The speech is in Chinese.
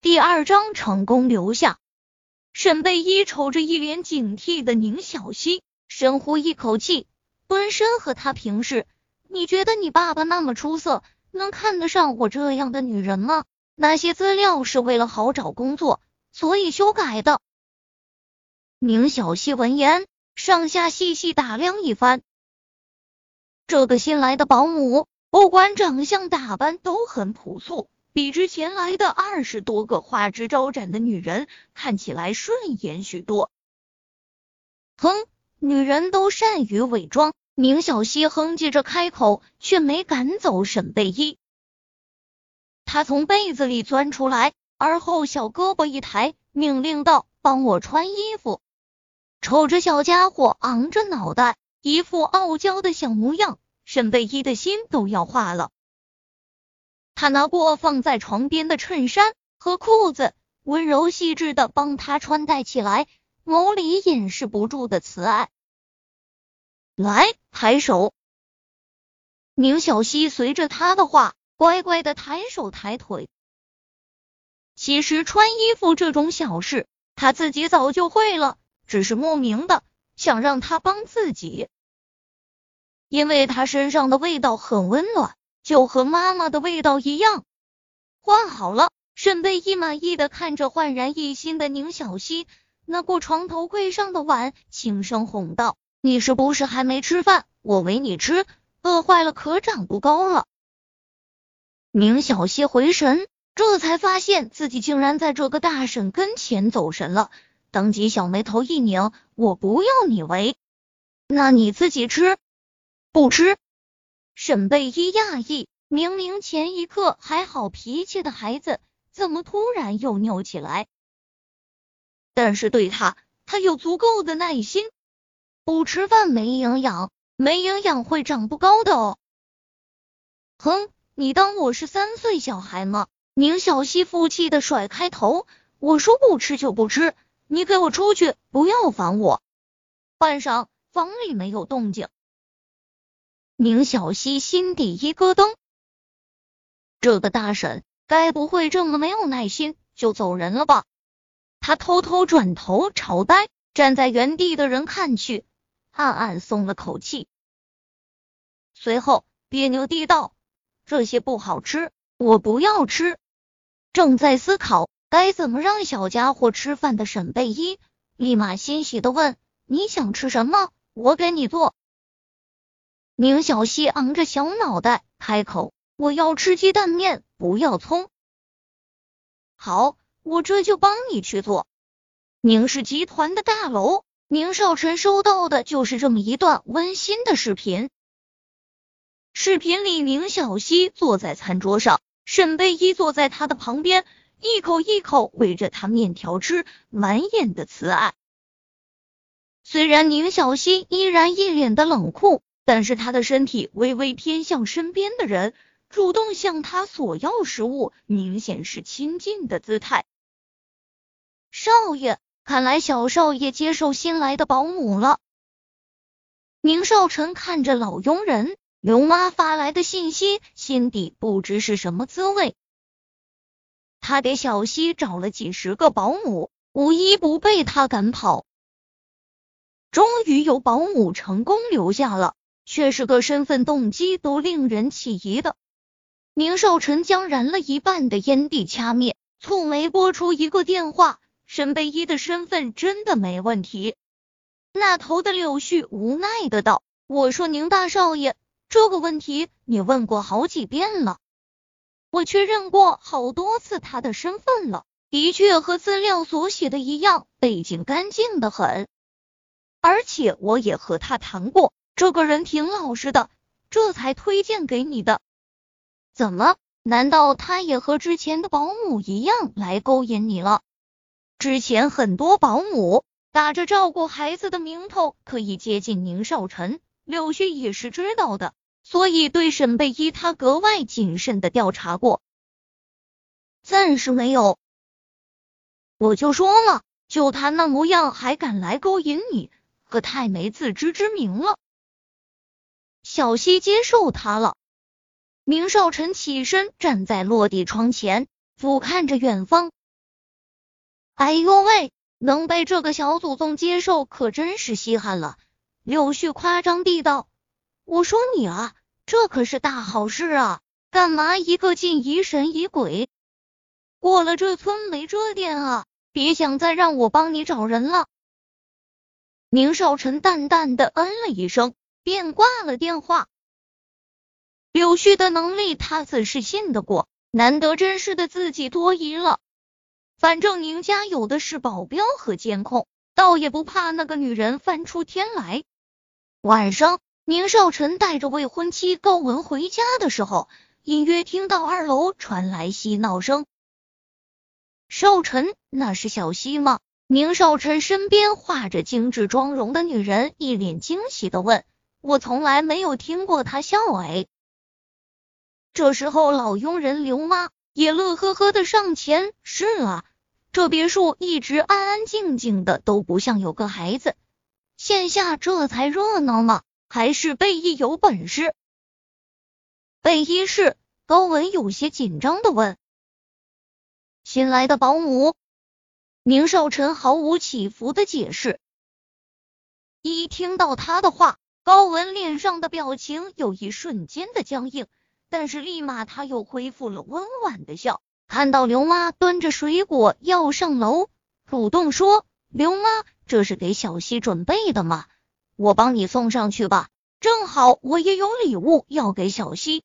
第二章成功留下。沈贝依瞅着一脸警惕的宁小溪，深呼一口气，蹲身和他平视。你觉得你爸爸那么出色，能看得上我这样的女人吗？那些资料是为了好找工作，所以修改的。宁小溪闻言，上下细细打量一番。这个新来的保姆，不管长相打扮都很朴素，比之前来的二十多个花枝招展的女人看起来顺眼许多。哼，女人都善于伪装。宁小溪哼唧着开口，却没赶走沈贝依。他从被子里钻出来，而后小胳膊一抬，命令道：“帮我穿衣服。”瞅着小家伙昂着脑袋，一副傲娇的小模样，沈贝依的心都要化了。他拿过放在床边的衬衫和裤子，温柔细致的帮他穿戴起来，眸里掩饰不住的慈爱。来，抬手。宁小溪随着他的话，乖乖的抬手抬腿。其实穿衣服这种小事，他自己早就会了，只是莫名的想让他帮自己，因为他身上的味道很温暖，就和妈妈的味道一样。换好了，沈贝依满意的看着焕然一新的宁小溪，拿过床头柜上的碗，轻声哄道。你是不是还没吃饭？我喂你吃，饿坏了可长不高了。宁小溪回神，这才发现自己竟然在这个大婶跟前走神了，当即小眉头一拧：“我不要你喂，那你自己吃。”不吃。沈贝依讶异，明明前一刻还好脾气的孩子，怎么突然又拗起来？但是对他，他有足够的耐心。不吃饭没营养，没营养会长不高的哦。哼，你当我是三岁小孩吗？宁小溪负气的甩开头，我说不吃就不吃，你给我出去，不要烦我。半晌，房里没有动静，宁小溪心底一咯噔，这个大婶该不会这么没有耐心就走人了吧？他偷偷转头朝呆站在原地的人看去。暗暗松了口气，随后别扭地道：“这些不好吃，我不要吃。”正在思考该怎么让小家伙吃饭的沈贝依，立马欣喜的问：“你想吃什么？我给你做。”宁小溪昂着小脑袋开口：“我要吃鸡蛋面，不要葱。”好，我这就帮你去做。宁氏集团的大楼。宁少臣收到的就是这么一段温馨的视频。视频里，宁小溪坐在餐桌上，沈贝依坐在他的旁边，一口一口喂着他面条吃，满眼的慈爱。虽然宁小溪依然一脸的冷酷，但是他的身体微微偏向身边的人，主动向他索要食物，明显是亲近的姿态。少爷。看来小少爷接受新来的保姆了。宁少臣看着老佣人刘妈发来的信息，心底不知是什么滋味。他给小溪找了几十个保姆，无一不被他赶跑。终于有保姆成功留下了，却是个身份动机都令人起疑的。宁少臣将燃了一半的烟蒂掐灭，蹙眉拨出一个电话。沈贝依的身份真的没问题。那头的柳絮无奈的道：“我说宁大少爷，这个问题你问过好几遍了，我确认过好多次他的身份了，的确和资料所写的一样，背景干净的很。而且我也和他谈过，这个人挺老实的，这才推荐给你的。怎么？难道他也和之前的保姆一样来勾引你了？”之前很多保姆打着照顾孩子的名头可以接近宁少臣，柳絮也是知道的，所以对沈贝依他格外谨慎的调查过。暂时没有，我就说了，就他那模样还敢来勾引你，可太没自知之明了。小溪接受他了。宁少臣起身站在落地窗前，俯瞰着远方。哎呦喂，能被这个小祖宗接受，可真是稀罕了。柳絮夸张地道：“我说你啊，这可是大好事啊，干嘛一个劲疑神疑鬼？过了这村没这店啊，别想再让我帮你找人了。”宁少臣淡淡的嗯了一声，便挂了电话。柳絮的能力，他自是信得过。难得真是的自己多疑了。反正宁家有的是保镖和监控，倒也不怕那个女人翻出天来。晚上，宁少臣带着未婚妻高文回家的时候，隐约听到二楼传来嬉闹声。少臣，那是小溪吗？宁少臣身边画着精致妆容的女人一脸惊喜的问：“我从来没有听过他笑哎。”这时候，老佣人刘妈也乐呵呵的上前：“是啊，这别墅一直安安静静的，都不像有个孩子，线下这才热闹呢。还是贝依有本事。”贝一是高文有些紧张的问：“新来的保姆？”宁少臣毫无起伏的解释。一听到他的话，高文脸上的表情有一瞬间的僵硬。但是立马他又恢复了温婉的笑，看到刘妈端着水果要上楼，主动说：“刘妈，这是给小溪准备的吗？我帮你送上去吧，正好我也有礼物要给小溪。”